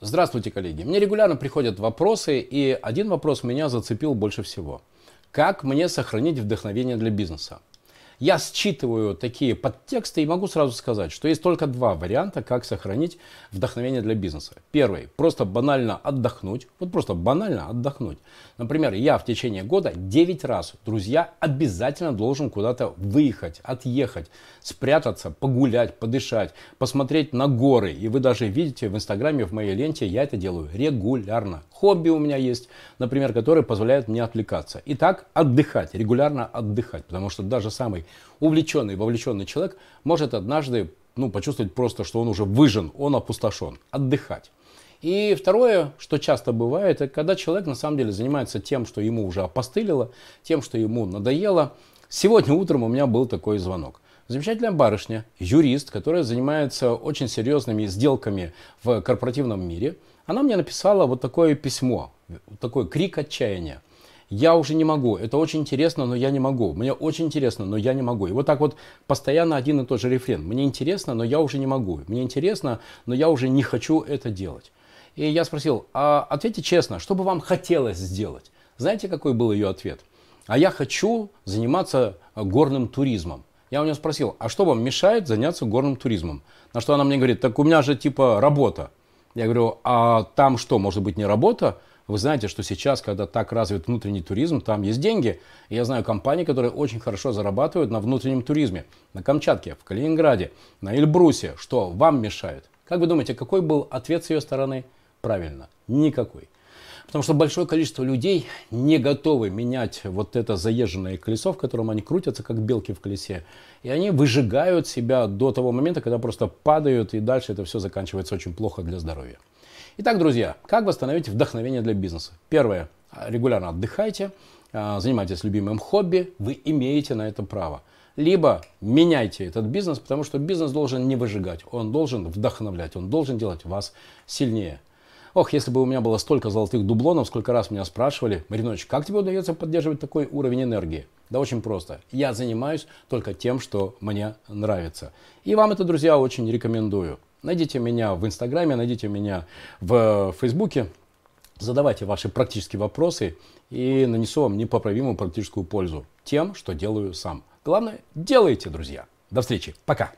Здравствуйте, коллеги. Мне регулярно приходят вопросы, и один вопрос меня зацепил больше всего. Как мне сохранить вдохновение для бизнеса? Я считываю такие подтексты и могу сразу сказать, что есть только два варианта, как сохранить вдохновение для бизнеса. Первый, просто банально отдохнуть, вот просто банально отдохнуть. Например, я в течение года 9 раз, друзья, обязательно должен куда-то выехать, отъехать, спрятаться, погулять, подышать, посмотреть на горы. И вы даже видите в инстаграме, в моей ленте, я это делаю регулярно. Хобби у меня есть, например, которые позволяют мне отвлекаться. Итак, отдыхать, регулярно отдыхать, потому что даже самый увлеченный, вовлеченный человек может однажды ну, почувствовать просто, что он уже выжен, он опустошен. Отдыхать. И второе, что часто бывает, это когда человек на самом деле занимается тем, что ему уже опостылило, тем, что ему надоело. Сегодня утром у меня был такой звонок. Замечательная барышня, юрист, которая занимается очень серьезными сделками в корпоративном мире, она мне написала вот такое письмо, такой крик отчаяния я уже не могу, это очень интересно, но я не могу, мне очень интересно, но я не могу. И вот так вот постоянно один и тот же рефрен. Мне интересно, но я уже не могу. Мне интересно, но я уже не хочу это делать. И я спросил, а ответьте честно, что бы вам хотелось сделать? Знаете, какой был ее ответ? А я хочу заниматься горным туризмом. Я у нее спросил, а что вам мешает заняться горным туризмом? На что она мне говорит, так у меня же типа работа. Я говорю, а там что, может быть не работа? Вы знаете, что сейчас, когда так развит внутренний туризм, там есть деньги. Я знаю компании, которые очень хорошо зарабатывают на внутреннем туризме. На Камчатке, в Калининграде, на Эльбрусе. Что вам мешает? Как вы думаете, какой был ответ с ее стороны? Правильно, никакой. Потому что большое количество людей не готовы менять вот это заезженное колесо, в котором они крутятся, как белки в колесе. И они выжигают себя до того момента, когда просто падают, и дальше это все заканчивается очень плохо для здоровья. Итак, друзья, как восстановить вдохновение для бизнеса? Первое. Регулярно отдыхайте, а, занимайтесь любимым хобби, вы имеете на это право. Либо меняйте этот бизнес, потому что бизнес должен не выжигать, он должен вдохновлять, он должен делать вас сильнее. Ох, если бы у меня было столько золотых дублонов, сколько раз меня спрашивали, Маринович, как тебе удается поддерживать такой уровень энергии? Да очень просто. Я занимаюсь только тем, что мне нравится. И вам это, друзья, очень рекомендую. Найдите меня в Инстаграме, найдите меня в Фейсбуке. Задавайте ваши практические вопросы и нанесу вам непоправимую практическую пользу тем, что делаю сам. Главное, делайте, друзья. До встречи. Пока.